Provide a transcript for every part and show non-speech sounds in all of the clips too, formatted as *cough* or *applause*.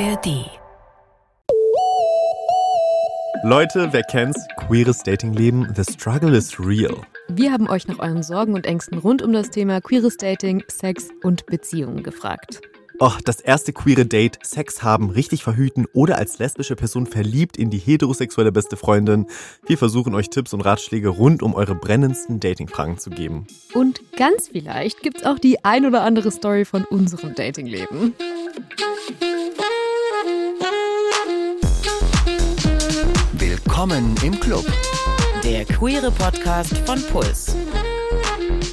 ARD. Leute, wer kennt's? Queeres Datingleben, the struggle is real. Wir haben euch nach euren Sorgen und Ängsten rund um das Thema queeres Dating, Sex und Beziehungen gefragt. Och, das erste queere Date, Sex haben, richtig verhüten oder als lesbische Person verliebt in die heterosexuelle beste Freundin. Wir versuchen euch Tipps und Ratschläge rund um eure brennendsten Datingfragen zu geben. Und ganz vielleicht gibt's auch die ein oder andere Story von unserem Datingleben. Willkommen im Club Der queere Podcast von Puls.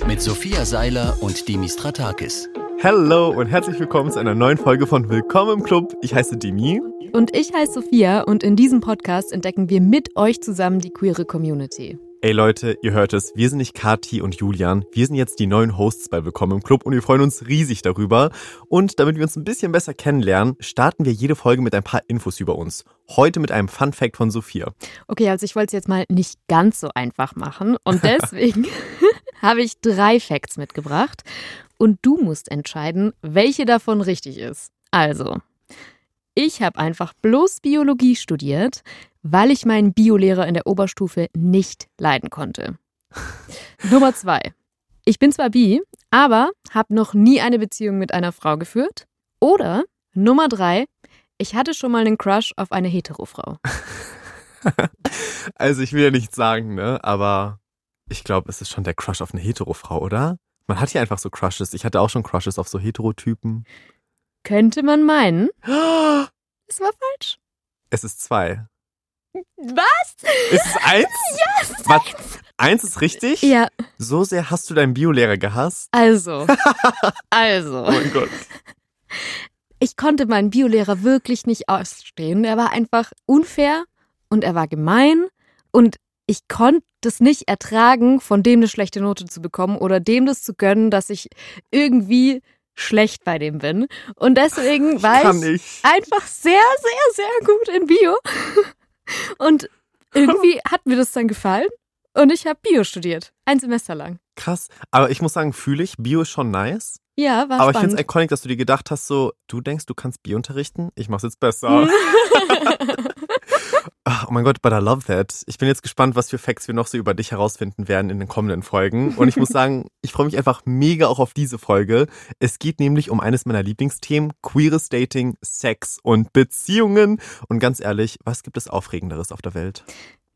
mit Sophia Seiler und Dimis Stratakis. Hello und herzlich willkommen zu einer neuen Folge von Willkommen im Club. Ich heiße Dimi. Und ich heiße Sophia und in diesem Podcast entdecken wir mit euch zusammen die queere Community. Ey Leute, ihr hört es, wir sind nicht Kati und Julian, wir sind jetzt die neuen Hosts bei Willkommen im Club und wir freuen uns riesig darüber. Und damit wir uns ein bisschen besser kennenlernen, starten wir jede Folge mit ein paar Infos über uns. Heute mit einem Fun Fact von Sophia. Okay, also ich wollte es jetzt mal nicht ganz so einfach machen und *laughs* deswegen *laughs* habe ich drei Facts mitgebracht und du musst entscheiden, welche davon richtig ist. Also, ich habe einfach bloß Biologie studiert, weil ich meinen Biolehrer in der Oberstufe nicht leiden konnte. Nummer zwei. Ich bin zwar bi, aber habe noch nie eine Beziehung mit einer Frau geführt. Oder Nummer drei. Ich hatte schon mal einen Crush auf eine Hetero-Frau. *laughs* Also ich will ja nichts sagen, ne? Aber ich glaube, es ist schon der Crush auf eine Hetero-Frau, oder? Man hat ja einfach so Crushes. Ich hatte auch schon Crushes auf so Heterotypen. Könnte man meinen. *gasps* Es war falsch. Es ist zwei. Was? Ist es eins? *laughs* Ja, es ist Was? Eins ist richtig? Ja, So sehr hast du deinen Biolehrer gehasst? also. *laughs* Also. Oh mein Gott. Ich konnte meinen Biolehrer wirklich nicht ausstehen. Er war einfach unfair und er war gemein und ich konnte es nicht ertragen, von dem eine schlechte Note zu bekommen oder dem das zu gönnen, dass ich irgendwie schlecht bei dem bin. Und deswegen war ich ich. einfach sehr, sehr, sehr gut in Bio. Und irgendwie *laughs* hat mir das dann gefallen und ich habe Bio studiert. Ein Semester lang. Krass. Aber ich muss sagen, fühle ich. Bio ist schon nice. Ja, war Aber ich finde spannend. es iconic, dass du dir gedacht hast, so, du denkst, du kannst Bio unterrichten? Ich mach's jetzt besser. *laughs* *laughs* Oh mein Gott, but I love that. Ich bin jetzt gespannt, was für Facts wir noch so über dich herausfinden werden in den kommenden Folgen. Und ich muss *laughs* sagen, ich freue mich einfach mega auch auf diese Folge. Es geht nämlich um eines meiner Lieblingsthemen, queeres Dating, Sex und Beziehungen. Und ganz ehrlich, was gibt es Aufregenderes auf der Welt?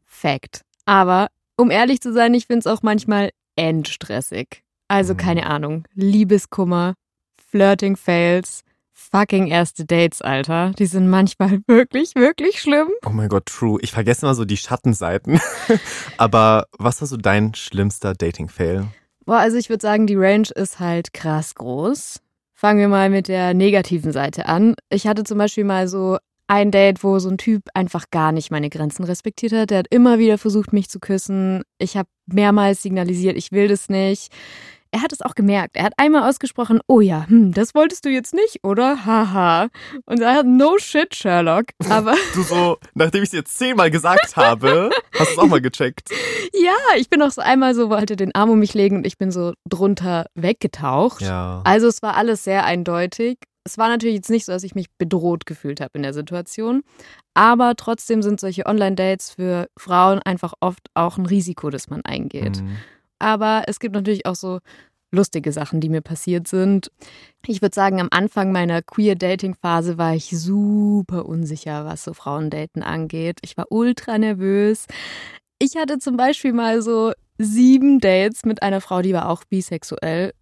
Fact. Aber um ehrlich zu sein, ich finde es auch manchmal endstressig. Also Mhm. keine Ahnung. Liebeskummer, Flirting-Fails, fucking erste Dates, Alter. Die sind manchmal *laughs* wirklich, wirklich schlimm. Oh mein Gott, true. Ich vergesse immer so die Schattenseiten. *laughs* Aber was war so dein schlimmster Dating-Fail? Boah, also ich würde sagen, die Range ist halt krass groß. Fangen wir mal mit der negativen Seite an. Ich hatte zum Beispiel mal so ein Date, wo so ein Typ einfach gar nicht meine Grenzen respektiert hat. Der hat immer wieder versucht, mich zu küssen. Ich habe mehrmals signalisiert, ich will das nicht. Er hat es auch gemerkt. Er hat einmal ausgesprochen, oh ja, hm, das wolltest du jetzt nicht, oder? Haha. Und er hat no shit, Sherlock. Aber *laughs* Du so, nachdem ich es jetzt zehnmal gesagt habe, hast du es auch mal gecheckt. ja, ich bin auch so einmal so, wollte den Arm um mich legen und ich bin so drunter weggetaucht. Ja. Also es war alles sehr eindeutig. Es war natürlich jetzt nicht so, dass ich mich bedroht gefühlt habe in der Situation. Aber trotzdem sind solche Online-Dates für Frauen einfach oft auch ein Risiko, das man eingeht. Mhm. Aber es gibt natürlich auch so lustige Sachen, die mir passiert sind. Ich würde sagen, am Anfang meiner Queer-Dating-Phase war ich super unsicher, was so Frauendaten angeht. Ich war ultra nervös. Ich hatte zum Beispiel mal so sieben Dates mit einer Frau, die war auch bisexuell,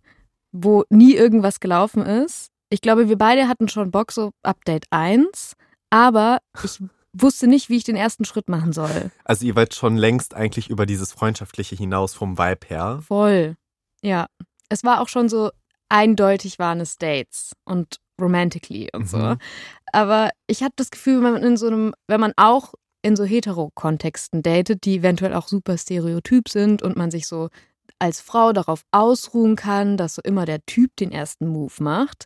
wo nie irgendwas gelaufen ist. Ich glaube, wir beide hatten schon Bock so ab Date 1, aber ich wusste nicht, wie ich den ersten Schritt machen soll. Also ihr wart schon längst eigentlich über dieses Freundschaftliche hinaus vom Vibe her. Voll. Ja. Es war auch schon so eindeutig waren es Dates und romantically und so. Mhm. Aber ich hatte das Gefühl, wenn man in so einem, wenn man auch in so hetero-Kontexten datet, die eventuell auch super stereotyp sind und man sich so als Frau darauf ausruhen kann, dass so immer der Typ den ersten Move macht,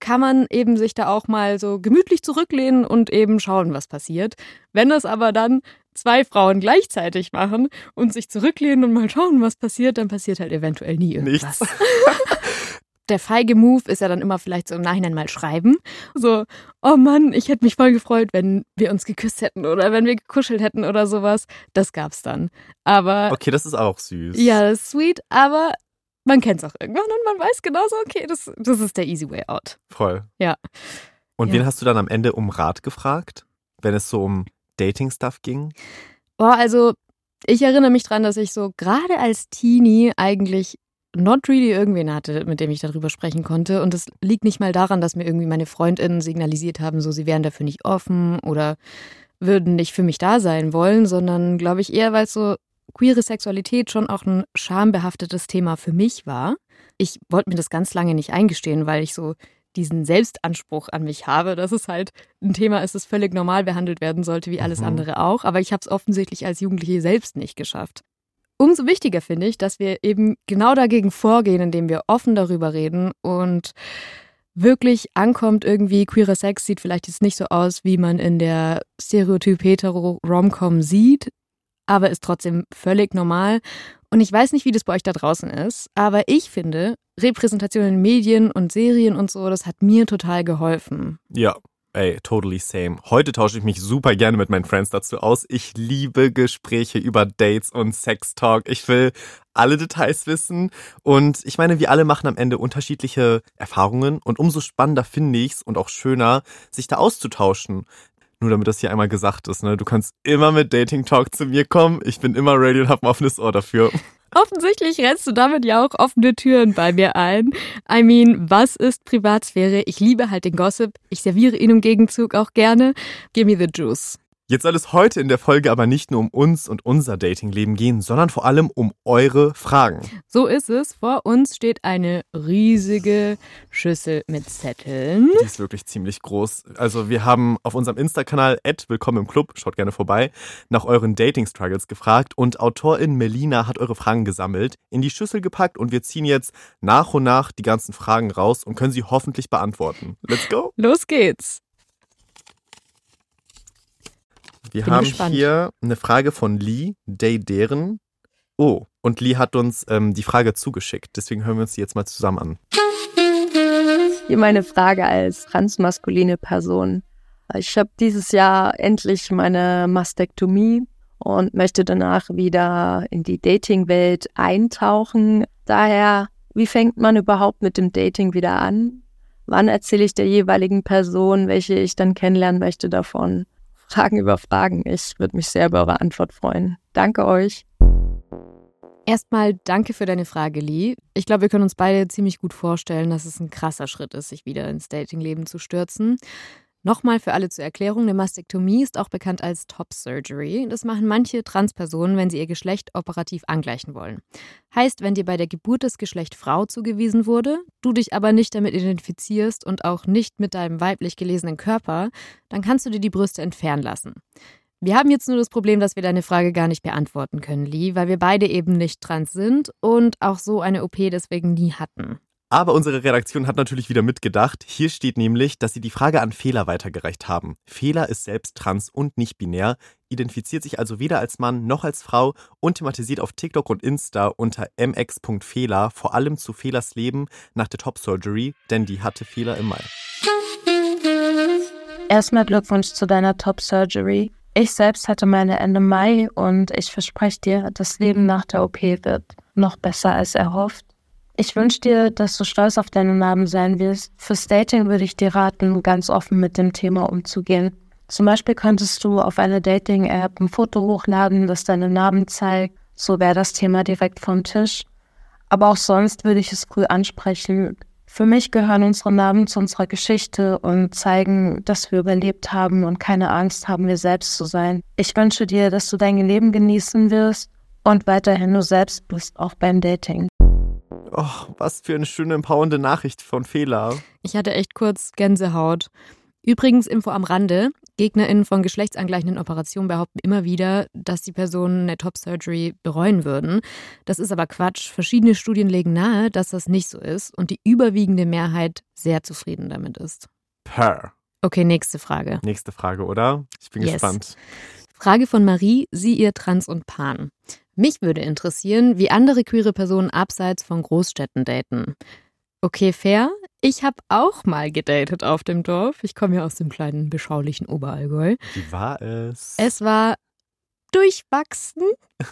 kann man eben sich da auch mal so gemütlich zurücklehnen und eben schauen, was passiert. Wenn das aber dann zwei Frauen gleichzeitig machen und sich zurücklehnen und mal schauen, was passiert, dann passiert halt eventuell nie irgendwas. Nichts. *laughs* der feige Move ist ja dann immer vielleicht so im Nachhinein mal schreiben. So, oh Mann, ich hätte mich voll gefreut, wenn wir uns geküsst hätten oder wenn wir gekuschelt hätten oder sowas. Das gab's dann. Aber. Okay, das ist auch süß. Ja, das ist sweet, aber man kennt es auch irgendwann und man weiß genauso, okay, das, das ist der easy way out. Voll. Ja. Und Ja. wen hast du dann am Ende um Rat gefragt, wenn es so um Dating-Stuff ging? Boah, also ich erinnere mich dran, dass ich so gerade als Teenie eigentlich not really irgendwen hatte, mit dem ich darüber sprechen konnte. Und es liegt nicht mal daran, dass mir irgendwie meine FreundInnen signalisiert haben, so sie wären dafür nicht offen oder würden nicht für mich da sein wollen, sondern glaube ich eher, weil es so queere Sexualität schon auch ein schambehaftetes Thema für mich war. Ich wollte mir das ganz lange nicht eingestehen, weil ich so diesen Selbstanspruch an mich habe, dass es halt ein Thema ist, das völlig normal behandelt werden sollte, wie alles Mhm. andere auch. Aber ich habe es offensichtlich als Jugendliche selbst nicht geschafft. Umso wichtiger finde ich, dass wir eben genau dagegen vorgehen, indem wir offen darüber reden und wirklich ankommt irgendwie, queerer Sex sieht vielleicht jetzt nicht so aus, wie man in der Stereotyp hetero Romcom sieht, aber ist trotzdem völlig normal. Und ich weiß nicht, wie das bei euch da draußen ist, aber ich finde, Repräsentation in Medien und Serien und so, das hat mir total geholfen. Ja, ey, totally same. Heute tausche ich mich super gerne mit meinen Friends dazu aus. Ich liebe Gespräche über Dates und Sextalk. Ich will alle Details wissen. Und ich meine, wir alle machen am Ende unterschiedliche Erfahrungen. Und umso spannender finde ich's und auch schöner, sich da auszutauschen. Nur damit das hier einmal gesagt ist, ne? Du kannst immer mit Dating Talk zu mir kommen. Ich bin immer ready und habe ein offenes Ohr dafür. *laughs* Offensichtlich rennst du damit ja auch offene Türen bei mir ein. I mean, was ist Privatsphäre? Ich liebe halt den Gossip. Ich serviere ihn im Gegenzug auch gerne. Give me the juice. Jetzt soll es heute in der Folge aber nicht nur um uns und unser Datingleben gehen, sondern vor allem um eure Fragen. So ist es. Vor uns steht eine riesige Schüssel mit Zetteln. Die ist wirklich ziemlich groß. Also wir haben auf unserem Insta-Kanal Willkommen im Club, schaut gerne vorbei, nach euren Dating-Struggles gefragt und Autorin Melina hat eure Fragen gesammelt, in die Schüssel gepackt und wir ziehen jetzt nach und nach die ganzen Fragen raus und können sie hoffentlich beantworten. Let's go! Los geht's. Wir Bin haben gespannt. hier eine Frage von Lee, Day Deren. Oh, und Lee hat uns ähm, die Frage zugeschickt, deswegen hören wir uns die jetzt mal zusammen an. Hier meine Frage als transmaskuline Person. Ich habe dieses Jahr endlich meine Mastektomie und möchte danach wieder in die Dating-Welt eintauchen. Daher, wie fängt man überhaupt mit dem Dating wieder an? Wann erzähle ich der jeweiligen Person, welche ich dann kennenlernen möchte, davon? Fragen über Fragen. Ich würde mich sehr über eure Antwort freuen. Danke euch. Erstmal danke für deine Frage, Lee. Ich glaube, wir können uns beide ziemlich gut vorstellen, dass es ein krasser Schritt ist, sich wieder ins Datingleben zu stürzen. Nochmal für alle zur Erklärung, eine Mastektomie ist auch bekannt als Top Surgery. Das machen manche Transpersonen, wenn sie ihr Geschlecht operativ angleichen wollen. Heißt, wenn dir bei der Geburt das Geschlecht Frau zugewiesen wurde, du dich aber nicht damit identifizierst und auch nicht mit deinem weiblich gelesenen Körper, dann kannst du dir die Brüste entfernen lassen. Wir haben jetzt nur das Problem, dass wir deine Frage gar nicht beantworten können, Lee, weil wir beide eben nicht trans sind und auch so eine OP deswegen nie hatten. Aber unsere Redaktion hat natürlich wieder mitgedacht. Hier steht nämlich, dass sie die Frage an Fehler weitergereicht haben. Fehler ist selbst trans und nicht binär, identifiziert sich also weder als Mann noch als Frau und thematisiert auf TikTok und Insta unter mx.fehler vor allem zu Fehlers Leben nach der Top Surgery, denn die hatte Fehler im Mai. Erstmal Glückwunsch zu deiner Top Surgery. Ich selbst hatte meine Ende Mai und ich verspreche dir, das Leben nach der OP wird noch besser als erhofft. Ich wünsche dir, dass du stolz auf deinen Namen sein wirst. Fürs Dating würde ich dir raten, ganz offen mit dem Thema umzugehen. Zum Beispiel könntest du auf einer Dating-App ein Foto hochladen, das deinen Namen zeigt. So wäre das Thema direkt vom Tisch. Aber auch sonst würde ich es früh ansprechen. Für mich gehören unsere Namen zu unserer Geschichte und zeigen, dass wir überlebt haben und keine Angst haben, wir selbst zu sein. Ich wünsche dir, dass du dein Leben genießen wirst und weiterhin du selbst bist, auch beim Dating. Oh, was für eine schöne, empowernde Nachricht von Fehler. Ich hatte echt kurz Gänsehaut. Übrigens, Info am Rande. GegnerInnen von geschlechtsangleichenden Operationen behaupten immer wieder, dass die Personen eine Top-Surgery bereuen würden. Das ist aber Quatsch. Verschiedene Studien legen nahe, dass das nicht so ist und die überwiegende Mehrheit sehr zufrieden damit ist. Per. Okay, nächste Frage. Nächste Frage, oder? Ich bin Yes. gespannt. Frage von Marie, sie, ihr Trans und Pan. Mich würde interessieren, wie andere queere Personen abseits von Großstädten daten. Okay, fair. Ich habe auch mal gedatet auf dem Dorf. Ich komme ja aus dem kleinen, beschaulichen Oberallgäu. Wie war es? Es war durchwachsen. *laughs*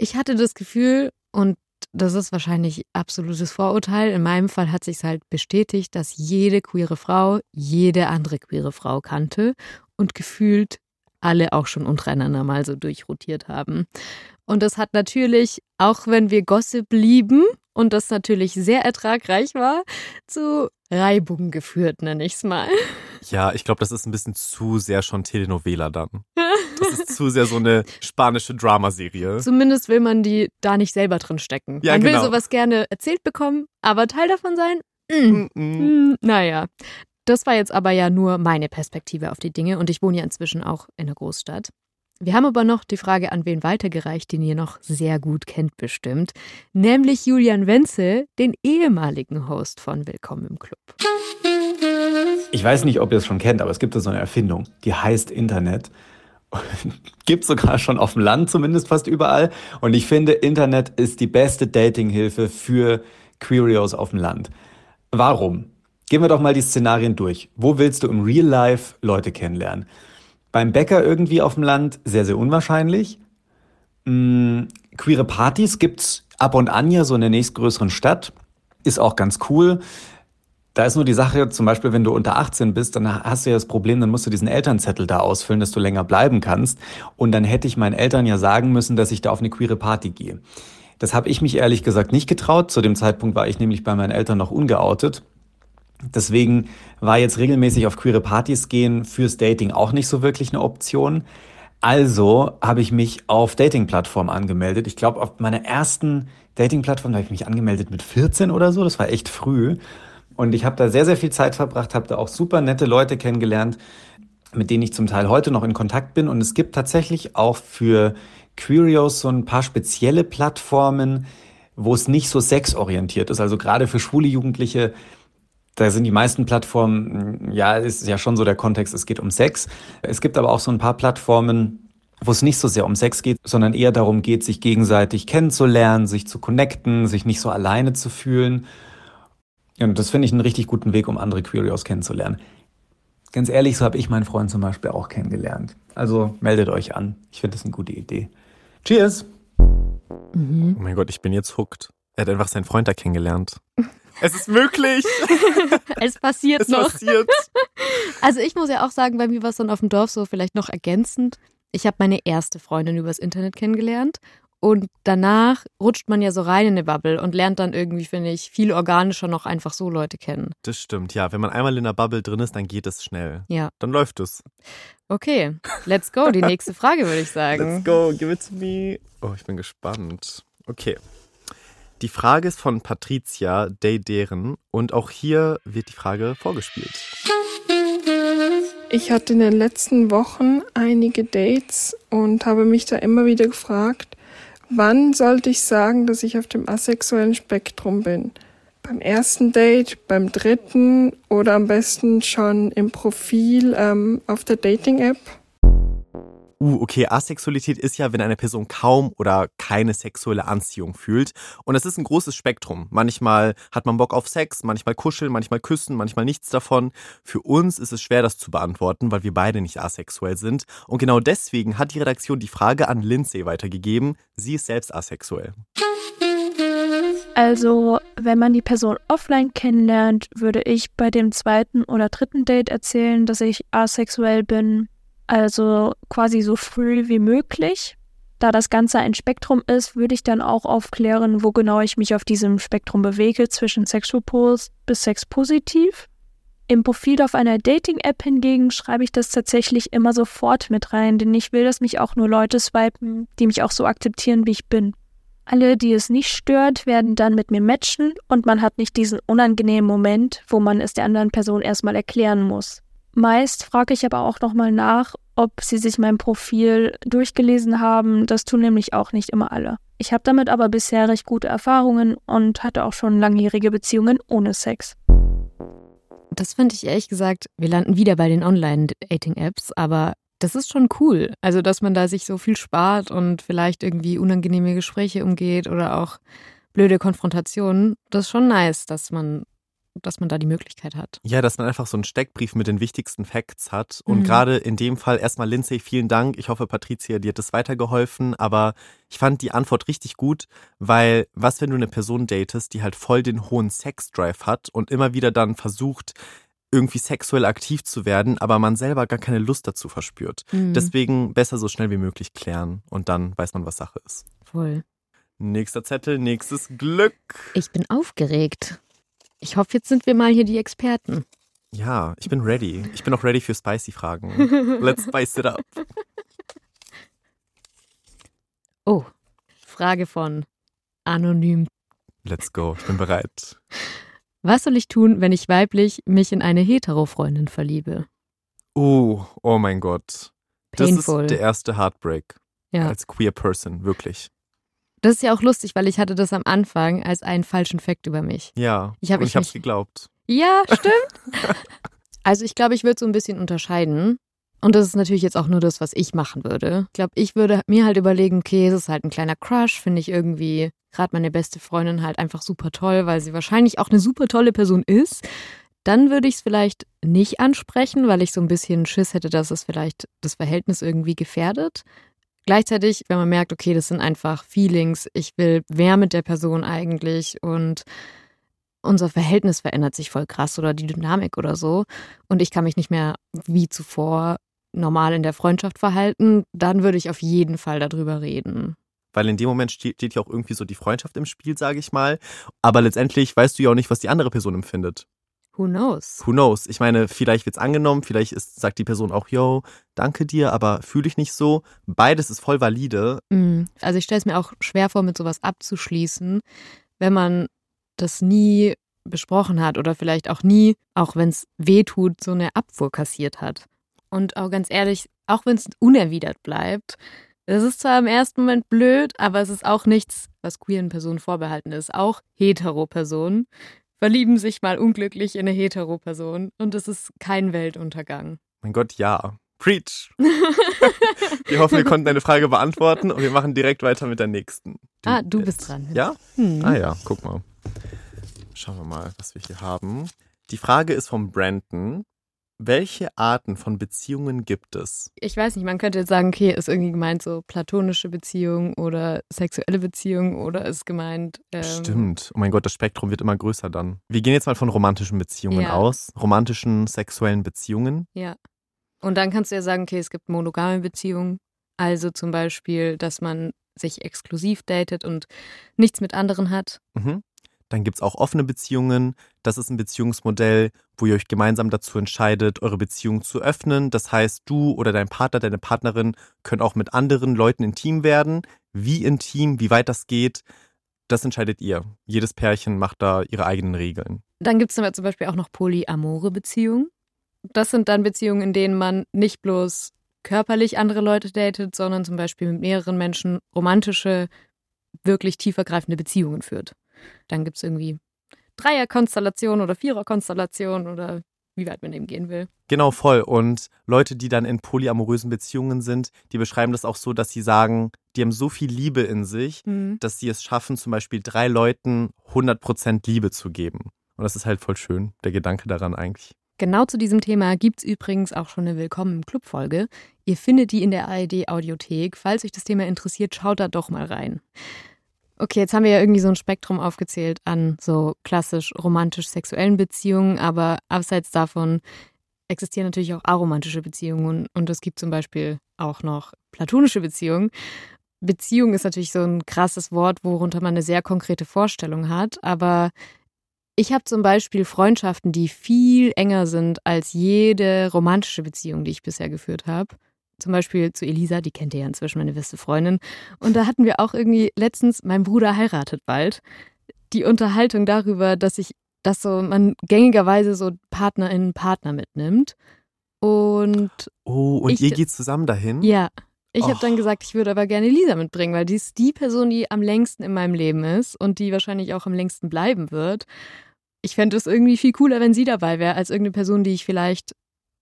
Ich hatte das Gefühl, und das ist wahrscheinlich absolutes Vorurteil, in meinem Fall hat sich halt bestätigt, dass jede queere Frau jede andere queere Frau kannte und gefühlt alle auch schon untereinander mal so durchrotiert haben. Und das hat natürlich, auch wenn wir Gossip lieben und das natürlich sehr ertragreich war, zu Reibung geführt, nenne ich es mal. Ja, ich glaube, das ist ein bisschen zu sehr schon Telenovela dann. *laughs* Das ist zu sehr so eine spanische Dramaserie. Zumindest will man die da nicht selber drin stecken. Ja, man will genau. sowas gerne erzählt bekommen, aber Teil davon sein? Mm. Mm-mm. Mm, naja, das war jetzt aber ja nur meine Perspektive auf die Dinge und ich wohne ja inzwischen auch in einer Großstadt. Wir haben aber noch die Frage an wen weitergereicht, den ihr noch sehr gut kennt bestimmt, nämlich Julian Wenzel, den ehemaligen Host von Willkommen im Club. Ich weiß nicht, ob ihr es schon kennt, aber es gibt da so eine Erfindung, die heißt Internet. *laughs* Gibt sogar schon auf dem Land zumindest fast überall. Und ich finde, Internet ist die beste Datinghilfe für Queerios auf dem Land. Warum? Gehen wir doch mal die Szenarien durch. Wo willst du im Real Life Leute kennenlernen? Beim Bäcker irgendwie auf dem Land sehr, sehr unwahrscheinlich. Mm, queere Partys gibt's ab und an ja so in der nächstgrößeren Stadt. Ist auch ganz cool. Da ist nur die Sache, zum Beispiel, wenn du unter 18 bist, dann hast du ja das Problem, dann musst du diesen Elternzettel da ausfüllen, dass du länger bleiben kannst. Und dann hätte ich meinen Eltern ja sagen müssen, dass ich da auf eine queere Party gehe. Das habe ich mich ehrlich gesagt nicht getraut. Zu dem Zeitpunkt war ich nämlich bei meinen Eltern noch ungeoutet. Deswegen war jetzt regelmäßig auf queere Partys gehen fürs Dating auch nicht so wirklich eine Option. Also habe ich mich auf Dating-Plattformen angemeldet. Ich glaube, auf meiner ersten Dating-Plattform habe ich mich angemeldet mit 14 oder so. Das war echt früh. Und ich habe da sehr, sehr viel Zeit verbracht, habe da auch super nette Leute kennengelernt, mit denen ich zum Teil heute noch in Kontakt bin. Und es gibt tatsächlich auch für Queerios so ein paar spezielle Plattformen, wo es nicht so sexorientiert ist. Also gerade für schwule Jugendliche, da sind die meisten Plattformen, ja, ist ja schon so der Kontext, es geht um Sex. Es gibt aber auch so ein paar Plattformen, wo es nicht so sehr um Sex geht, sondern eher darum geht, sich gegenseitig kennenzulernen, sich zu connecten, sich nicht so alleine zu fühlen. Und das finde ich einen richtig guten Weg, um andere Queerios kennenzulernen. Ganz ehrlich, so habe ich meinen Freund zum Beispiel auch kennengelernt. Also meldet euch an. Ich finde das eine gute Idee. Cheers! Oh mein Gott, ich bin jetzt hooked. Er hat einfach seinen Freund da kennengelernt. *laughs* Es ist möglich. *laughs* Es passiert Es noch. passiert. *laughs* Also ich muss ja auch sagen, bei mir war es dann auf dem Dorf so vielleicht noch ergänzend. Ich habe meine erste Freundin übers Internet kennengelernt und danach rutscht man ja so rein in eine Bubble und lernt dann irgendwie, finde ich, viel organischer noch einfach so Leute kennen. Das stimmt, ja. Wenn man einmal in der Bubble drin ist, dann geht es schnell. Ja, Dann läuft es. okay. Let's go. Die nächste Frage würde ich *laughs* sagen. Let's go, give it to me. Oh, ich bin gespannt. Okay. Die Frage ist von Patricia Deyderen und auch hier wird die Frage vorgespielt. Ich hatte in den letzten Wochen einige Dates und habe mich da immer wieder gefragt, wann sollte ich sagen, dass ich auf dem asexuellen Spektrum bin? Beim ersten Date, beim dritten oder am besten schon im Profil ähm, auf der Dating-App? Uh, okay, Asexualität ist ja, wenn eine Person kaum oder keine sexuelle Anziehung fühlt. Und es ist ein großes Spektrum. Manchmal hat man Bock auf Sex, manchmal kuscheln, manchmal küssen, manchmal nichts davon. Für uns ist es schwer, das zu beantworten, weil wir beide nicht asexuell sind. Und genau deswegen hat die Redaktion die Frage an Lindsay weitergegeben. Sie ist selbst asexuell. Also, wenn man die Person offline kennenlernt, würde ich bei dem zweiten oder dritten Date erzählen, dass ich asexuell bin. Also quasi so früh wie möglich. Da das Ganze ein Spektrum ist, würde ich dann auch aufklären, wo genau ich mich auf diesem Spektrum bewege, zwischen sexupols bis sexpositiv. Im Profil auf einer Dating-App hingegen schreibe ich das tatsächlich immer sofort mit rein, denn ich will, dass mich auch nur Leute swipen, die mich auch so akzeptieren, wie ich bin. Alle, die es nicht stört, werden dann mit mir matchen und man hat nicht diesen unangenehmen Moment, wo man es der anderen Person erstmal erklären muss. Meist frage ich aber auch nochmal nach, ob sie sich mein Profil durchgelesen haben. Das tun nämlich auch nicht immer alle. Ich habe damit aber bisher recht gute Erfahrungen und hatte auch schon langjährige Beziehungen ohne Sex. Das finde ich ehrlich gesagt, wir landen wieder bei den Online-Dating-Apps, aber das ist schon cool. Also, dass man da sich so viel spart und vielleicht irgendwie unangenehme Gespräche umgeht oder auch blöde Konfrontation, das ist schon nice, dass man, dass man da die Möglichkeit hat. Ja, dass man einfach so einen Steckbrief mit den wichtigsten Facts hat. Und Mhm. gerade in dem Fall erstmal Lindsay, vielen Dank. Ich hoffe, Patricia, dir hat das weitergeholfen. Aber ich fand die Antwort richtig gut, weil was, wenn du eine Person datest, die halt voll den hohen Sexdrive hat und immer wieder dann versucht, irgendwie sexuell aktiv zu werden, aber man selber gar keine Lust dazu verspürt. Mhm. Deswegen besser so schnell wie möglich klären und dann weiß man, was Sache ist. Voll. Nächster Zettel, nächstes Glück. Ich bin aufgeregt. Ich hoffe, jetzt sind wir mal hier die Experten. Ja, ich bin ready. Ich bin auch ready für spicy Fragen. *laughs* Let's spice it up. Oh, Frage von Anonym. Let's go. Ich bin bereit. Was soll ich tun, wenn ich weiblich mich in eine Hetero-Freundin verliebe? Oh, oh mein Gott. Das Painful. ist der erste Heartbreak Ja. als queer person, wirklich. Das ist ja auch lustig, weil ich hatte das am Anfang als einen falschen Fakt über mich. Ja, Ich hab und mich ich hab's geglaubt. Ja, *laughs* stimmt. also ich glaube, ich würde so ein bisschen unterscheiden. Und das ist natürlich jetzt auch nur das, was ich machen würde. Ich glaube, ich würde mir halt überlegen, okay, es ist halt ein kleiner Crush, finde ich irgendwie gerade meine beste Freundin halt einfach super toll, weil sie wahrscheinlich auch eine super tolle Person ist. Dann würde ich es vielleicht nicht ansprechen, weil ich so ein bisschen Schiss hätte, dass es vielleicht das Verhältnis irgendwie gefährdet. Gleichzeitig, wenn man merkt, okay, das sind einfach Feelings, ich will wer mit der Person eigentlich und unser Verhältnis verändert sich voll krass oder die Dynamik oder so und ich kann mich nicht mehr wie zuvor normal in der Freundschaft verhalten, dann würde ich auf jeden Fall darüber reden. Weil in dem Moment steht, steht ja auch irgendwie so die Freundschaft im Spiel, sage ich mal. Aber letztendlich weißt du ja auch nicht, was die andere Person empfindet. Who knows? Who knows? Ich meine, vielleicht wird's angenommen, vielleicht ist, sagt die Person auch, yo, danke dir, aber fühle ich nicht so. Beides ist voll valide. Mm, Also ich stelle es mir auch schwer vor, mit sowas abzuschließen, wenn man das nie besprochen hat oder vielleicht auch nie, auch wenn es weh tut, so eine Abfuhr kassiert hat. Und auch ganz ehrlich, auch wenn es unerwidert bleibt, es ist zwar im ersten Moment blöd, aber es ist auch nichts, was queeren Personen vorbehalten ist. Auch Hetero-Personen verlieben sich mal unglücklich in eine Hetero-Person und es ist kein Weltuntergang. Mein Gott, ja. Preach. Wir hoffen, wir konnten deine Frage beantworten und wir machen direkt weiter mit der nächsten. ah, du bist dran. Ja? Hm. Ah ja, guck mal. Schauen wir mal, was wir hier haben. Die Frage ist von Brandon. Welche Arten von Beziehungen gibt es? Ich weiß nicht, man könnte jetzt sagen, okay, ist irgendwie gemeint so platonische Beziehung oder sexuelle Beziehung oder ist gemeint. Ähm, Stimmt. Oh mein Gott, das Spektrum wird immer größer dann. Wir gehen jetzt mal von romantischen Beziehungen Ja. aus. Romantischen sexuellen Beziehungen. Ja. Und dann kannst du ja sagen, okay, es gibt monogame Beziehungen. Also zum Beispiel, dass man sich exklusiv datet und nichts mit anderen hat. Mhm. Dann gibt's auch offene Beziehungen. Das ist ein Beziehungsmodell, wo ihr euch gemeinsam dazu entscheidet, eure Beziehung zu öffnen. Das heißt, du oder dein Partner, deine Partnerin können auch mit anderen Leuten intim werden. Wie intim, wie weit das geht, das entscheidet ihr. Jedes Pärchen macht da ihre eigenen Regeln. Dann gibt es zum Beispiel auch noch polyamore Beziehungen. Das sind dann Beziehungen, in denen man nicht bloß körperlich andere Leute datet, sondern zum Beispiel mit mehreren Menschen romantische, wirklich tiefergreifende Beziehungen führt. Dann gibt es irgendwie Dreierkonstellation oder Viererkonstellation oder wie weit man eben gehen will. Genau, voll. Und Leute, die dann in polyamorösen Beziehungen sind, die beschreiben das auch so, dass sie sagen, die haben so viel Liebe in sich, dass sie es schaffen, zum Beispiel drei Leuten 100% Liebe zu geben. Und das ist halt voll schön, der Gedanke daran eigentlich. Genau zu diesem Thema gibt es übrigens auch schon eine Willkommen im Club-Folge. Ihr findet die in der ARD-Audiothek. Falls euch das Thema interessiert, schaut da doch mal rein. Okay, jetzt haben wir ja irgendwie so ein Spektrum aufgezählt an so klassisch romantisch-sexuellen Beziehungen, aber abseits davon existieren natürlich auch aromantische Beziehungen und es gibt zum Beispiel auch noch platonische Beziehungen. Beziehung ist natürlich so ein krasses Wort, worunter man eine sehr konkrete Vorstellung hat, aber ich habe zum Beispiel Freundschaften, die viel enger sind als jede romantische Beziehung, die ich bisher geführt habe. Zum Beispiel zu Elisa, die kennt ihr ja inzwischen, meine beste Freundin. Und da hatten wir auch irgendwie letztens, mein Bruder heiratet bald, die Unterhaltung darüber, dass ich, dass so man gängigerweise so PartnerInnen Partner mitnimmt. Und Oh, und Ich- ihr geht zusammen dahin? ja, ich habe dann gesagt, ich würde aber gerne Lisa mitbringen, weil die ist die Person, die am längsten in meinem Leben ist und die wahrscheinlich auch am längsten bleiben wird. Ich fände es irgendwie viel cooler, wenn sie dabei wäre, als irgendeine Person, die ich vielleicht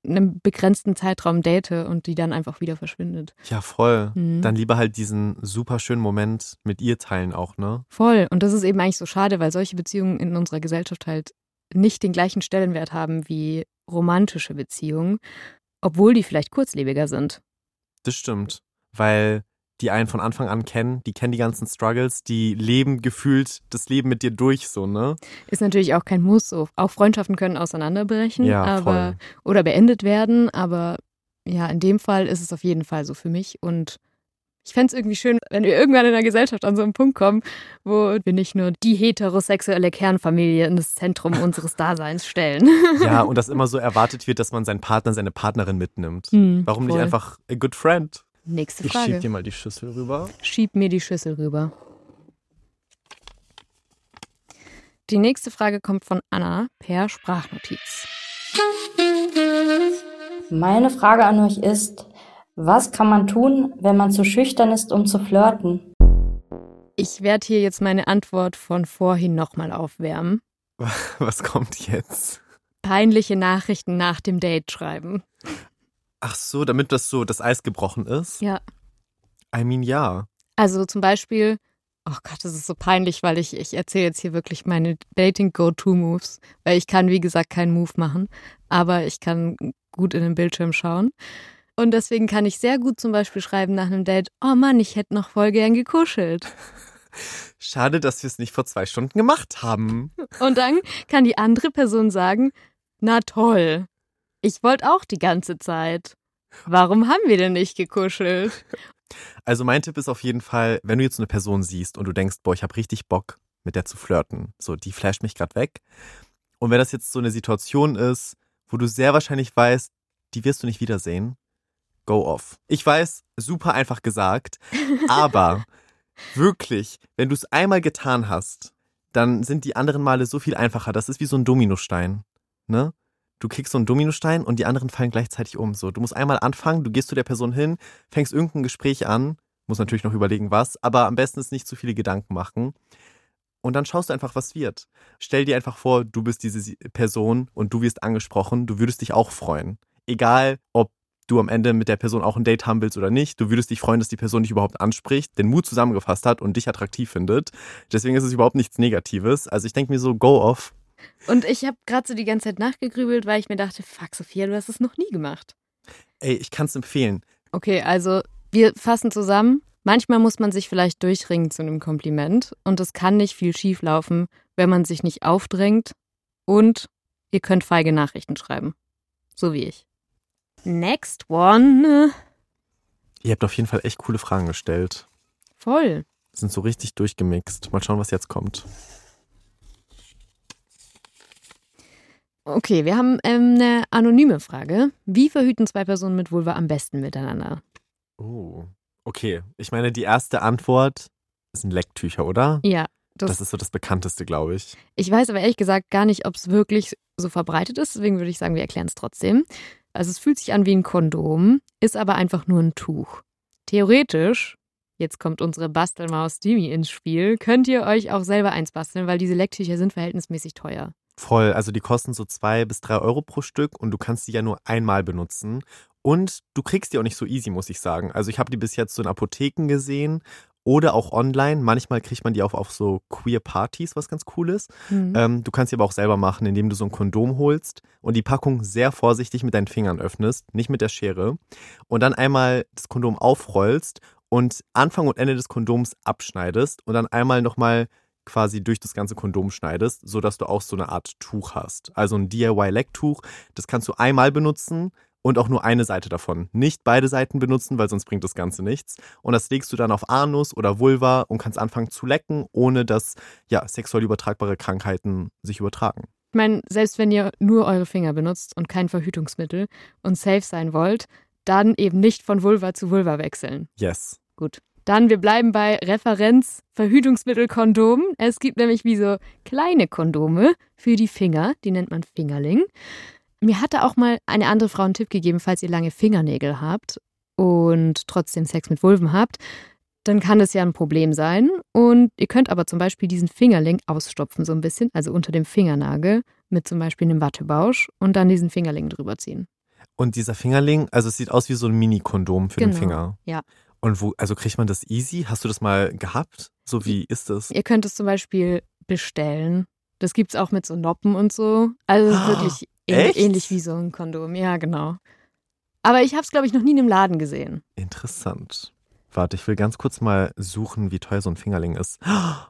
einem begrenzten Zeitraum date und die dann einfach wieder verschwindet. Ja, voll. Mhm. Dann lieber halt diesen super schönen Moment mit ihr teilen auch, ne? Voll. Und das ist eben eigentlich so schade, weil solche Beziehungen in unserer Gesellschaft halt nicht den gleichen Stellenwert haben wie romantische Beziehungen, obwohl die vielleicht kurzlebiger sind. Das stimmt. Weil die einen von Anfang an kennen, die kennen die ganzen Struggles, die leben gefühlt das Leben mit dir durch, so, ne? Ist natürlich auch kein Muss. So. Auch Freundschaften können auseinanderbrechen Ja, aber, voll. oder beendet werden. Aber ja, in dem Fall ist es auf jeden Fall so für mich. Und ich fände es irgendwie schön, wenn wir irgendwann in der Gesellschaft an so einen Punkt kommen, wo wir nicht nur die heterosexuelle Kernfamilie in das Zentrum *laughs* unseres Daseins stellen. Ja, und dass immer so erwartet wird, dass man seinen Partner, seine Partnerin mitnimmt. Hm, Warum nicht voll. einfach a good friend? Nächste Ich schieb Frage. dir mal die Schüssel rüber. Schieb mir die Schüssel rüber. Die nächste Frage kommt von Anna per Sprachnotiz. Meine Frage an euch ist, was kann man tun, wenn man zu schüchtern ist, um zu flirten? Ich werde hier jetzt meine Antwort von vorhin nochmal aufwärmen. *laughs* Was kommt jetzt? Peinliche Nachrichten nach dem Date schreiben. Ach so, damit das so das Eis gebrochen ist? Ja. I mean, ja. Also zum Beispiel, oh Gott, das ist so peinlich, weil ich, ich erzähle jetzt hier wirklich meine Dating-Go-To-Moves, weil ich kann, wie gesagt, keinen Move machen, aber ich kann gut in den Bildschirm schauen. Und deswegen kann ich sehr gut zum Beispiel schreiben nach einem Date, oh Mann, ich hätte noch voll gern gekuschelt. *laughs* Schade, dass wir es nicht vor zwei Stunden gemacht haben. Und dann kann die andere Person sagen, na toll, ich wollte auch die ganze Zeit. Warum haben wir denn nicht gekuschelt? Also mein Tipp ist auf jeden Fall, wenn du jetzt so eine Person siehst und du denkst, boah, ich habe richtig Bock, mit der zu flirten. So, die flasht mich gerade weg. Und wenn das jetzt so eine Situation ist, wo du sehr wahrscheinlich weißt, die wirst du nicht wiedersehen, go off. Ich weiß, super einfach gesagt, *laughs* aber wirklich, wenn du es einmal getan hast, dann sind die anderen Male so viel einfacher. Das ist wie so ein Dominostein, ne? Du kriegst so einen Dominostein und die anderen fallen gleichzeitig um. So, du musst einmal anfangen, du gehst zu der Person hin, fängst irgendein Gespräch an, muss natürlich noch überlegen, was, aber am besten ist nicht zu viele Gedanken machen. Und dann schaust du einfach, was wird. Stell dir einfach vor, du bist diese Person und du wirst angesprochen, du würdest dich auch freuen. Egal, ob du am Ende mit der Person auch ein Date haben willst oder nicht, du würdest dich freuen, dass die Person dich überhaupt anspricht, den Mut zusammengefasst hat und dich attraktiv findet. Deswegen ist es überhaupt nichts Negatives. Also ich denke mir so, go off. Und ich habe gerade so die ganze Zeit nachgegrübelt, weil ich mir dachte, fuck Sophia, du hast es noch nie gemacht. Ey, ich kann es empfehlen. Okay, also wir fassen zusammen. Manchmal muss man sich vielleicht durchringen zu einem Kompliment und es kann nicht viel schief laufen, wenn man sich nicht aufdrängt und ihr könnt feige Nachrichten schreiben. So wie ich. Next one. Ihr habt auf jeden Fall echt coole Fragen gestellt. Voll. Sind so richtig durchgemixt. Mal schauen, was jetzt kommt. Okay, wir haben ähm, eine anonyme Frage. Wie verhüten zwei Personen mit Vulva am besten miteinander? Oh. Okay, ich meine, die erste Antwort sind Lecktücher, oder? Ja, Das, das, ist so das bekannteste, glaube ich. ich weiß aber ehrlich gesagt gar nicht, ob es wirklich so verbreitet ist. Deswegen würde ich sagen, wir erklären es trotzdem. Also es fühlt sich an wie ein Kondom, ist aber einfach nur ein Tuch. Theoretisch, jetzt kommt unsere Bastelmaus Dimi ins Spiel, könnt ihr euch auch selber eins basteln, weil diese Lecktücher sind verhältnismäßig teuer. Voll, also die kosten so zwei bis drei Euro pro Stück und du kannst die ja nur einmal benutzen. Und du kriegst die auch nicht so easy, muss ich sagen. Also ich habe die bis jetzt so in Apotheken gesehen oder auch online. Manchmal kriegt man die auch auf so queer Partys, was ganz cool ist. Mhm. Ähm, du kannst sie aber auch selber machen, indem du so ein Kondom holst und die Packung sehr vorsichtig mit deinen Fingern öffnest, nicht mit der Schere. Und dann einmal das Kondom aufrollst und Anfang und Ende des Kondoms abschneidest und dann einmal nochmal quasi durch das ganze Kondom schneidest, sodass du auch so eine Art Tuch hast. Also ein DIY-Lecktuch, das kannst du einmal benutzen und auch nur eine Seite davon. Nicht beide Seiten benutzen, weil sonst bringt das Ganze nichts. Und das legst du dann auf Anus oder Vulva und kannst anfangen zu lecken, ohne dass ja, sexuell übertragbare Krankheiten sich übertragen. Ich meine, selbst wenn ihr nur eure Finger benutzt und kein Verhütungsmittel und safe sein wollt, dann eben nicht von Vulva zu Vulva wechseln. Yes. Gut. Dann, wir bleiben bei Referenz Verhütungsmittel Kondom. Es gibt nämlich wie so kleine Kondome für die Finger, die nennt man Fingerling. Mir hatte auch mal eine andere Frau einen Tipp gegeben, falls ihr lange Fingernägel habt und trotzdem Sex mit Vulven habt, dann kann das ja ein Problem sein. Und ihr könnt aber zum Beispiel diesen Fingerling ausstopfen, so ein bisschen, also unter dem Fingernagel, mit zum Beispiel einem Wattebausch und dann diesen Fingerling drüber ziehen. Und dieser Fingerling, also es sieht aus wie so ein Mini-Kondom für den Genau, Finger. ja. Und wo, also kriegt man das easy? Hast du das mal gehabt? So wie ist das? Ihr könnt es zum Beispiel bestellen. Das gibt es auch mit so Noppen und so. Also Ah, wirklich ähn- ähnlich wie so ein Kondom. Ja, genau. Aber ich habe es, glaube ich, noch nie in einem Laden gesehen. Interessant. Warte, ich will ganz kurz mal suchen, wie teuer so ein Fingerling ist.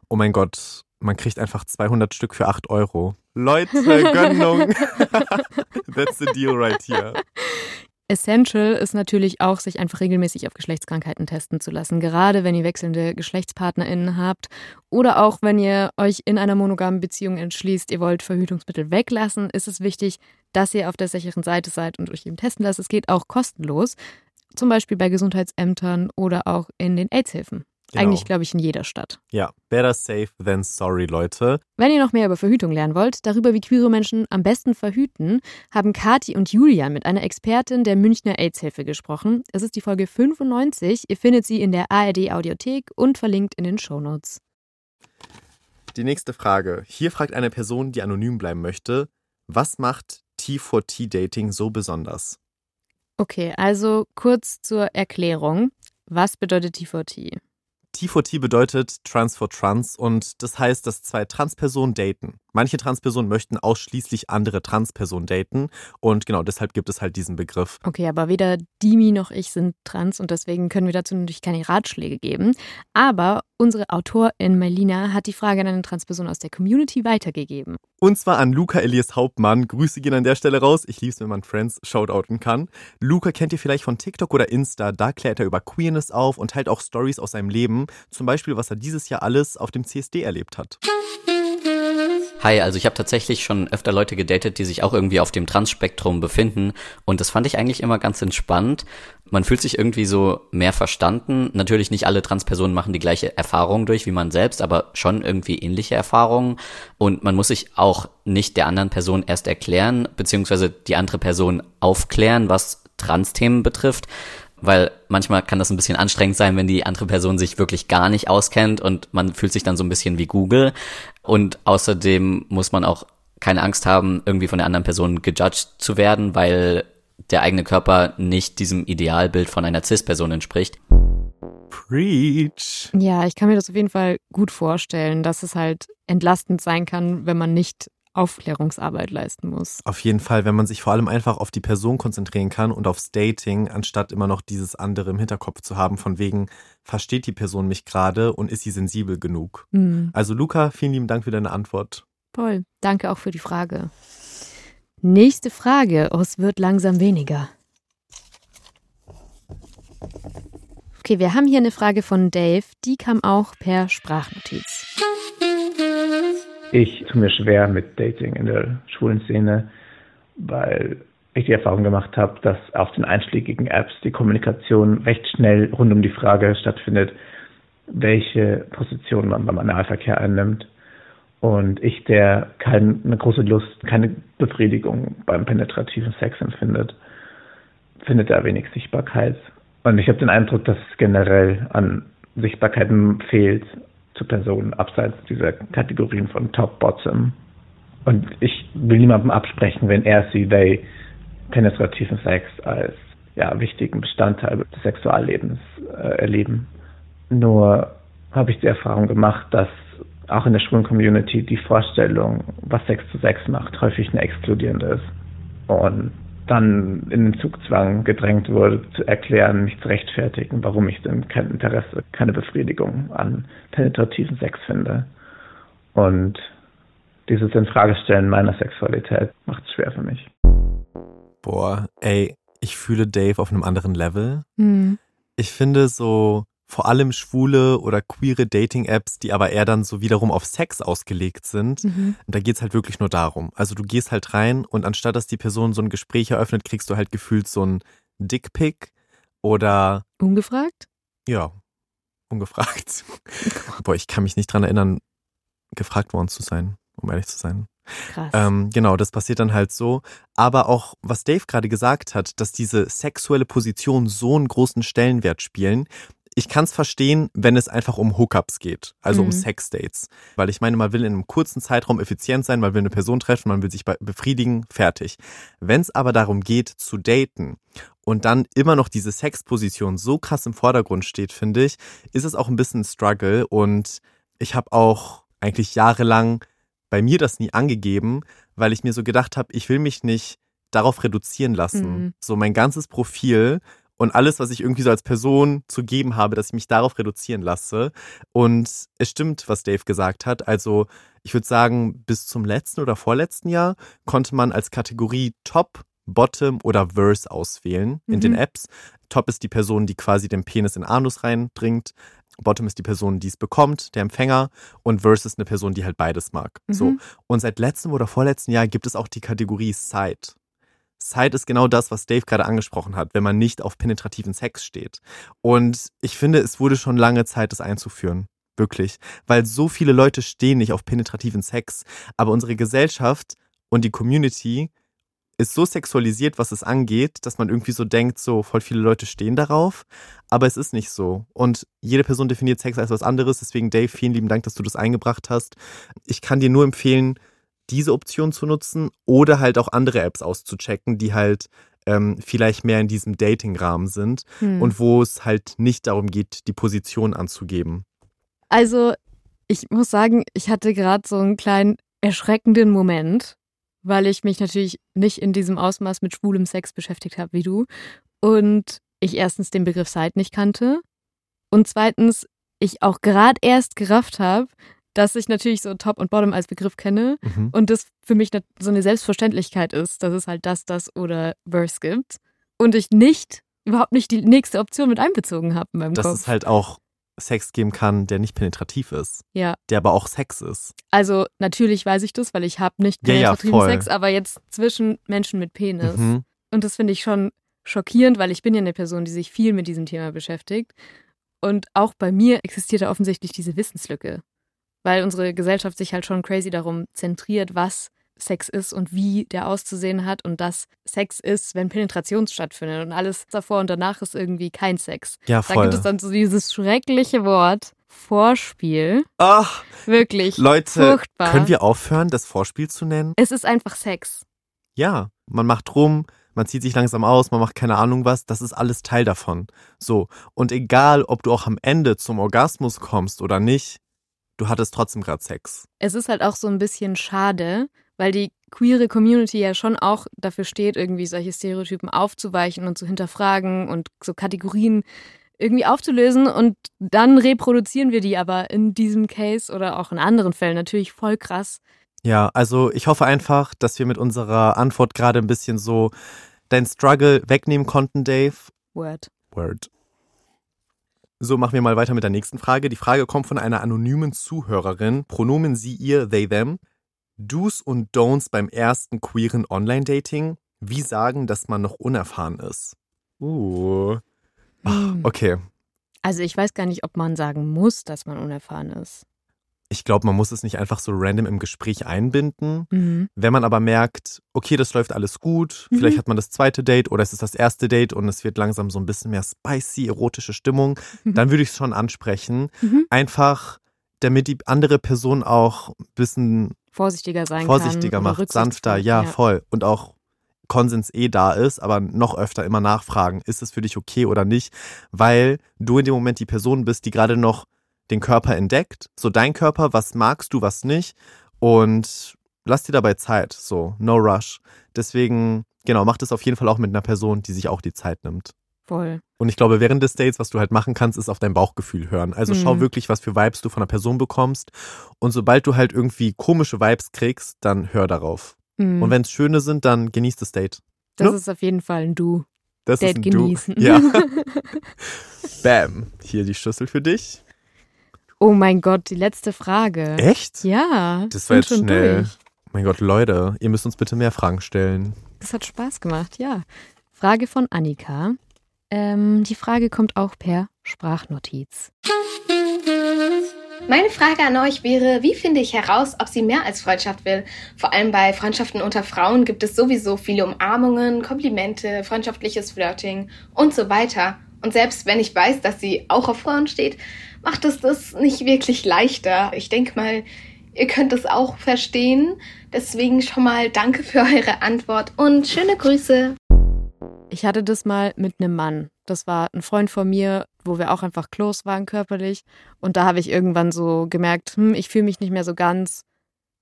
Oh mein Gott, man kriegt einfach 200 Stück für 8 Euro. Leute, *laughs* Gönnung. *laughs* That's the deal right here. Essential ist natürlich auch, sich einfach regelmäßig auf Geschlechtskrankheiten testen zu lassen. Gerade wenn ihr wechselnde GeschlechtspartnerInnen habt oder auch wenn ihr euch in einer monogamen Beziehung entschließt, ihr wollt Verhütungsmittel weglassen, ist es wichtig, dass ihr auf der sicheren Seite seid und euch eben testen lasst. Es geht auch kostenlos. Zum Beispiel bei Gesundheitsämtern oder auch in den AIDS-Hilfen. Genau. Eigentlich, glaube ich, in jeder Stadt. Ja, better safe than sorry, Leute. Wenn ihr noch mehr über Verhütung lernen wollt, darüber, wie queere Menschen am besten verhüten, haben Kati und Julia mit einer Expertin der Münchner AIDS-Hilfe gesprochen. Es ist die Folge 95. Ihr findet sie in der ARD-Audiothek und verlinkt in den Shownotes. Die nächste Frage. Hier fragt eine Person, die anonym bleiben möchte, was macht T4T-Dating so besonders? Okay, also kurz zur Erklärung. Was bedeutet T4T? T4T bedeutet Trans for Trans und das heißt, dass zwei Transpersonen daten. Manche Transpersonen möchten ausschließlich andere Transpersonen daten und genau deshalb gibt es halt diesen Begriff. Okay, aber weder Dimi noch ich sind trans und deswegen können wir dazu natürlich keine Ratschläge geben. Aber unsere Autorin Melina hat die Frage an eine Transperson aus der Community weitergegeben. Und zwar an Luca Elias Hauptmann. Grüße gehen an der Stelle raus. Ich lieb's, wenn man Friends shoutouten kann. Luca kennt ihr vielleicht von TikTok oder Insta. Da klärt er über Queerness auf und teilt auch Stories aus seinem Leben. Zum Beispiel, was er dieses Jahr alles auf dem CSD erlebt hat. Hi, also ich habe tatsächlich schon öfter Leute gedatet, die sich auch irgendwie auf dem Trans-Spektrum befinden und das fand ich eigentlich immer ganz entspannt. Man fühlt sich irgendwie so mehr verstanden. Natürlich nicht alle Transpersonen machen die gleiche Erfahrung durch wie man selbst, aber schon irgendwie ähnliche Erfahrungen und man muss sich auch nicht der anderen Person erst erklären, beziehungsweise die andere Person aufklären, was Trans-Themen betrifft weil manchmal kann das ein bisschen anstrengend sein, wenn die andere Person sich wirklich gar nicht auskennt und man fühlt sich dann so ein bisschen wie Google. Und außerdem muss man auch keine Angst haben, irgendwie von der anderen Person gejudged zu werden, weil der eigene Körper nicht diesem Idealbild von einer Cis-Person entspricht. Preach. Ja, ich kann mir das auf jeden Fall gut vorstellen, dass es halt entlastend sein kann, wenn man nicht Aufklärungsarbeit leisten muss. Auf jeden Fall, wenn man sich vor allem einfach auf die Person konzentrieren kann und aufs Dating, anstatt immer noch dieses andere im Hinterkopf zu haben, von wegen, versteht die Person mich gerade und ist sie sensibel genug? Mhm. Also Luca, vielen lieben Dank für deine Antwort. Toll, danke auch für die Frage. Nächste Frage. Oh, es wird langsam weniger. Okay, wir haben hier eine Frage von Dave. Die kam auch per Sprachnotiz. Ich tue mir schwer mit Dating in der schwulen Szene, weil ich die Erfahrung gemacht habe, dass auf den einschlägigen Apps die Kommunikation recht schnell rund um die Frage stattfindet, welche Position man beim Analverkehr einnimmt. Und ich, der keine große Lust, keine Befriedigung beim penetrativen Sex empfindet, findet da wenig Sichtbarkeit. Und ich habe den Eindruck, dass es generell an Sichtbarkeit fehlt zu Personen abseits dieser Kategorien von Top, Bottom. Und ich will niemandem absprechen, wenn er sie, they penetrativen Sex als ja, wichtigen Bestandteil des Sexuallebens äh, erleben. Nur habe ich die Erfahrung gemacht, dass auch in der schwulen Community die Vorstellung, was Sex zu Sex macht, häufig eine exkludierende ist. Und dann in den Zugzwang gedrängt wurde, zu erklären, mich zu rechtfertigen, warum ich denn kein Interesse, keine Befriedigung an penetrativen Sex finde. Und dieses Infragestellen meiner Sexualität macht es schwer für mich. Boah, ey, ich fühle Dave auf einem anderen Level. Hm. Ich finde so vor allem schwule oder queere Dating-Apps, die aber eher dann so wiederum auf Sex ausgelegt sind. Mhm. Da geht's halt wirklich nur darum. Also du gehst halt rein und anstatt dass die Person so ein Gespräch eröffnet, kriegst du halt gefühlt so ein Dickpick oder Ungefragt? ja, ungefragt. *laughs* Boah, ich kann mich nicht dran erinnern, gefragt worden zu sein, um ehrlich zu sein. Krass. Ähm, genau, das passiert dann halt so. Aber auch, was Dave gerade gesagt hat, dass diese sexuelle Position so einen großen Stellenwert spielen. Ich kann es verstehen, wenn es einfach um Hookups geht, also Mhm. um Sexdates. Weil ich meine, man will in einem kurzen Zeitraum effizient sein, man will eine Person treffen, man will sich be- befriedigen, fertig. Wenn es aber darum geht, zu daten und dann immer noch diese Sexposition so krass im Vordergrund steht, finde ich, ist es auch ein bisschen ein Struggle. Und ich habe auch eigentlich jahrelang bei mir das nie angegeben, weil ich mir so gedacht habe, ich will mich nicht darauf reduzieren lassen. Mhm. So mein ganzes Profil und alles, was ich irgendwie so als Person zu geben habe, dass ich mich darauf reduzieren lasse. Und es stimmt, was Dave gesagt hat. Also ich würde sagen, bis zum letzten oder vorletzten Jahr konnte man als Kategorie Top, Bottom oder Verse auswählen in Mhm. den Apps. Top ist die Person, die quasi den Penis in Anus reindringt. Bottom ist die Person, die es bekommt, der Empfänger. Und Verse ist eine Person, die halt beides mag. So. Mhm. Und seit letztem oder vorletzten Jahr gibt es auch die Kategorie Side. Side ist genau das, was Dave gerade angesprochen hat, wenn man nicht auf penetrativen Sex steht. Und ich finde, es wurde schon lange Zeit, das einzuführen. Wirklich. Weil so viele Leute stehen nicht auf penetrativen Sex. Aber unsere Gesellschaft und die Community ist so sexualisiert, was es angeht, dass man irgendwie so denkt, so voll viele Leute stehen darauf. Aber es ist nicht so. Und jede Person definiert Sex als was anderes. Deswegen, Dave, vielen lieben Dank, dass du das eingebracht hast. Ich kann dir nur empfehlen, diese Option zu nutzen oder halt auch andere Apps auszuchecken, die halt ähm, vielleicht mehr in diesem Dating-Rahmen sind Hm. und wo es halt nicht darum geht, die Position anzugeben. Also, ich muss sagen, ich hatte gerade so einen kleinen erschreckenden Moment, weil ich mich natürlich nicht in diesem Ausmaß mit schwulem Sex beschäftigt habe wie du. Und ich erstens den Begriff Side nicht kannte. Und zweitens, ich auch gerade erst gerafft habe, dass ich natürlich so Top und Bottom als Begriff kenne. Mhm. Und das für mich so eine Selbstverständlichkeit ist, dass es halt das, das oder Verse gibt. Und ich nicht, überhaupt nicht die nächste Option mit einbezogen habe in meinem Dass Kopf. es halt auch Sex geben kann, der nicht penetrativ ist, ja. der aber auch Sex ist. Also natürlich weiß ich das, weil ich habe nicht Ja, ja, penetrativen voll. Sex, aber jetzt zwischen Menschen mit Penis. Mhm. Und das finde ich schon schockierend, weil ich bin ja eine Person, die sich viel mit diesem Thema beschäftigt. Und auch bei mir existiert da offensichtlich diese Wissenslücke. Weil unsere Gesellschaft sich halt schon crazy darum zentriert, was Sex ist und wie der auszusehen hat und dass Sex ist, wenn Penetration stattfindet und alles davor und danach ist irgendwie kein Sex. Ja, Da voll. gibt es dann so dieses schreckliche Wort Vorspiel. Ach, Wirklich. Leute, furchtbar. können wir aufhören, das Vorspiel zu nennen? Es ist einfach Sex. Ja, man macht rum, man zieht sich langsam aus, man macht keine Ahnung was, das ist alles Teil davon. So, und egal, ob du auch am Ende zum Orgasmus kommst oder nicht, du hattest trotzdem gerade Sex. Es ist halt auch so ein bisschen schade, weil die queere Community ja schon auch dafür steht, irgendwie solche Stereotypen aufzuweichen und zu hinterfragen und so Kategorien irgendwie aufzulösen und dann reproduzieren wir die aber in diesem Case oder auch in anderen Fällen natürlich voll krass. Ja, also ich hoffe einfach, dass wir mit unserer Antwort gerade ein bisschen so dein Struggle wegnehmen konnten, Dave. Word. Word. So, machen wir mal weiter mit der nächsten Frage. Die Frage kommt von einer anonymen Zuhörerin. Pronomen sie, ihr, they, them. Do's und Don'ts beim ersten queeren Online-Dating. Wie sagen, dass man noch unerfahren ist? Uh. Ach, okay. Also ich weiß gar nicht, ob man sagen muss, dass man unerfahren ist. Ich glaube, man muss es nicht einfach so random im Gespräch einbinden. Mhm. Wenn man aber merkt, okay, das läuft alles gut, Mhm. vielleicht hat man das zweite Date oder es ist das erste Date und es wird langsam so ein bisschen mehr spicy, erotische Stimmung, Mhm. dann würde ich es schon ansprechen. Mhm. Einfach, damit die andere Person auch ein bisschen Vorsichtiger sein vorsichtiger kann. macht, sanfter, ja, rücksichtsvoll. voll. Und auch Konsens eh da ist, aber noch öfter immer nachfragen, ist es für dich okay oder nicht, weil du in dem Moment die Person bist, die gerade noch den Körper entdeckt, so dein Körper, was magst du, was nicht und lass dir dabei Zeit, so, no rush. Deswegen, genau, mach das auf jeden Fall auch mit einer Person, die sich auch die Zeit nimmt. Voll. Und ich glaube, während des Dates, was du halt machen kannst, ist auf dein Bauchgefühl hören. Also schau Mhm. wirklich, was für Vibes du von einer Person bekommst. Und sobald du halt irgendwie komische Vibes kriegst, dann hör darauf. Mhm. Und wenn es schöne sind, dann genieß das Date. Das ne? ist auf jeden Fall ein Du. Das Date ist ein genießen. Du. Ja. *laughs* Bam. Hier die Schüssel für dich. Oh mein Gott, die letzte Frage. Echt? Ja. Das war jetzt schon schnell. durch. Mein Gott, Leute, ihr müsst uns bitte mehr Fragen stellen. Das hat Spaß gemacht, ja. Frage von Annika. Ähm, die Frage kommt auch per Sprachnotiz. Meine Frage an euch wäre, wie finde ich heraus, ob sie mehr als Freundschaft will? Vor allem bei Freundschaften unter Frauen gibt es sowieso viele Umarmungen, Komplimente, freundschaftliches Flirting und so weiter. Und selbst wenn ich weiß, dass sie auch auf Frauen steht, macht es das nicht wirklich leichter. Ich denke mal, ihr könnt es auch verstehen. Deswegen schon mal danke für eure Antwort und schöne Grüße. Ich hatte das mal mit einem Mann. Das war ein Freund von mir, wo wir auch einfach close waren körperlich. Und da habe ich irgendwann so gemerkt, hm, ich fühle mich nicht mehr so ganz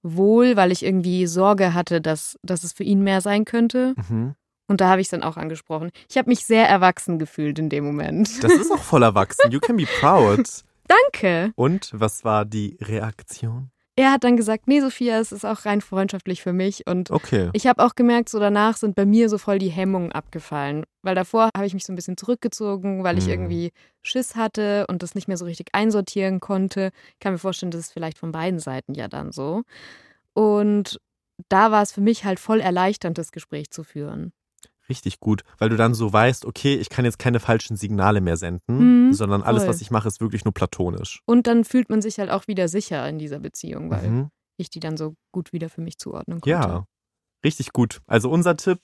wohl, weil ich irgendwie Sorge hatte, dass, dass es für ihn mehr sein könnte. Mhm. Und da habe ich es dann auch angesprochen. Ich habe mich sehr erwachsen gefühlt in dem Moment. Das ist auch voll erwachsen. You can be proud. *laughs* Danke. Und was war die Reaktion? Er hat dann gesagt, nee, Sophia, es ist auch rein freundschaftlich für mich. Und Okay. ich habe auch gemerkt, so danach sind bei mir so voll die Hemmungen abgefallen. Weil davor habe ich mich so ein bisschen zurückgezogen, weil ich Mhm. irgendwie Schiss hatte und das nicht mehr so richtig einsortieren konnte. Ich kann mir vorstellen, das ist vielleicht von beiden Seiten ja dann so. Und da war es für mich halt voll erleichternd, das Gespräch zu führen. Richtig gut, weil du dann so weißt, okay, ich kann jetzt keine falschen Signale mehr senden, Mhm, sondern alles, voll. was ich mache, ist wirklich nur platonisch. Und dann fühlt man sich halt auch wieder sicher in dieser Beziehung, weil Mhm. ich die dann so gut wieder für mich zuordnen konnte. Ja, richtig gut. Also unser Tipp,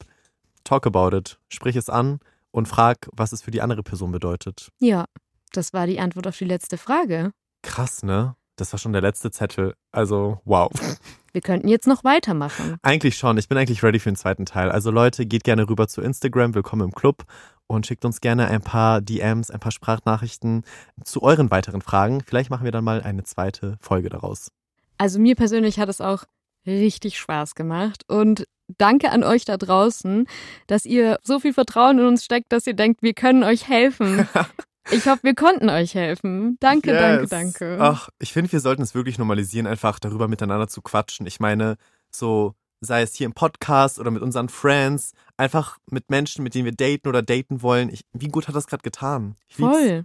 talk about it. Sprich es an und frag, was es für die andere Person bedeutet. Ja, das war die Antwort auf die letzte Frage. Krass, ne? Das war schon der letzte Zettel. Also, wow. *laughs* Wir könnten jetzt noch weitermachen. Eigentlich schon. Ich bin eigentlich ready für den zweiten Teil. Also Leute, geht gerne rüber zu Instagram, willkommen im Club und schickt uns gerne ein paar DMs, ein paar Sprachnachrichten zu euren weiteren Fragen. Vielleicht machen wir dann mal eine zweite Folge daraus. Also mir persönlich hat es auch richtig Spaß gemacht und danke an euch da draußen, dass ihr so viel Vertrauen in uns steckt, dass ihr denkt, wir können euch helfen. *laughs* Ich hoffe, wir konnten euch helfen. Danke, danke, Yes. danke. Ach, ich finde, wir sollten es wirklich normalisieren, einfach darüber miteinander zu quatschen. Ich meine, so sei es hier im Podcast oder mit unseren Friends, einfach mit Menschen, mit denen wir daten oder daten wollen. Ich, wie gut hat das gerade getan? Ich lieb's. Voll.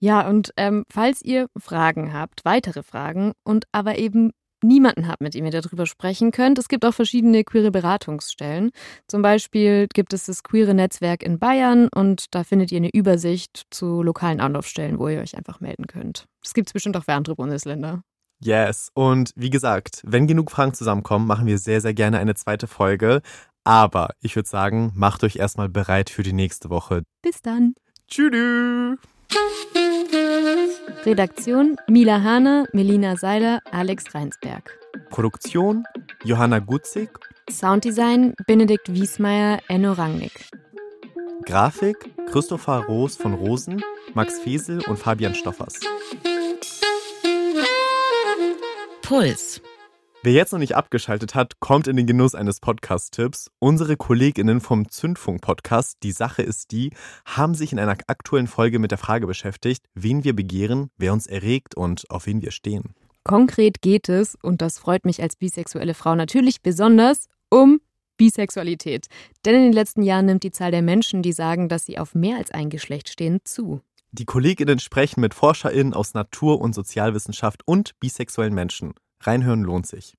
Ja, und ähm, falls ihr Fragen habt, weitere Fragen und aber eben niemanden habt, mit dem ihr darüber sprechen könnt, es gibt auch verschiedene queere Beratungsstellen. Zum Beispiel gibt es das queere Netzwerk in Bayern und da findet ihr eine Übersicht zu lokalen Anlaufstellen, wo ihr euch einfach melden könnt. Das gibt es bestimmt auch für andere Bundesländer. Yes. Und wie gesagt, wenn genug Fragen zusammenkommen, machen wir sehr, sehr gerne eine zweite Folge. Aber ich würde sagen, macht euch erstmal bereit für die nächste Woche. Bis dann. Tschüss. Redaktion Mila Hahner, Melina Seiler, Alex Reinsberg. Produktion Johanna Gutzig. Sounddesign Benedikt Wiesmeier, Enno Rangnick. Grafik Christopher Roos von Rosen, Max Fesel und Fabian Stoffers. Puls. Wer jetzt noch nicht abgeschaltet hat, kommt in den Genuss eines Podcast-Tipps. Unsere KollegInnen vom Zündfunk-Podcast, die Sache ist die, haben sich in einer aktuellen Folge mit der Frage beschäftigt, wen wir begehren, wer uns erregt und auf wen wir stehen. Konkret geht es, und das freut mich als bisexuelle Frau natürlich besonders, um Bisexualität. Denn in den letzten Jahren nimmt die Zahl der Menschen, die sagen, dass sie auf mehr als ein Geschlecht stehen, zu. Die KollegInnen sprechen mit ForscherInnen aus Natur- und Sozialwissenschaft und bisexuellen Menschen. Reinhören lohnt sich.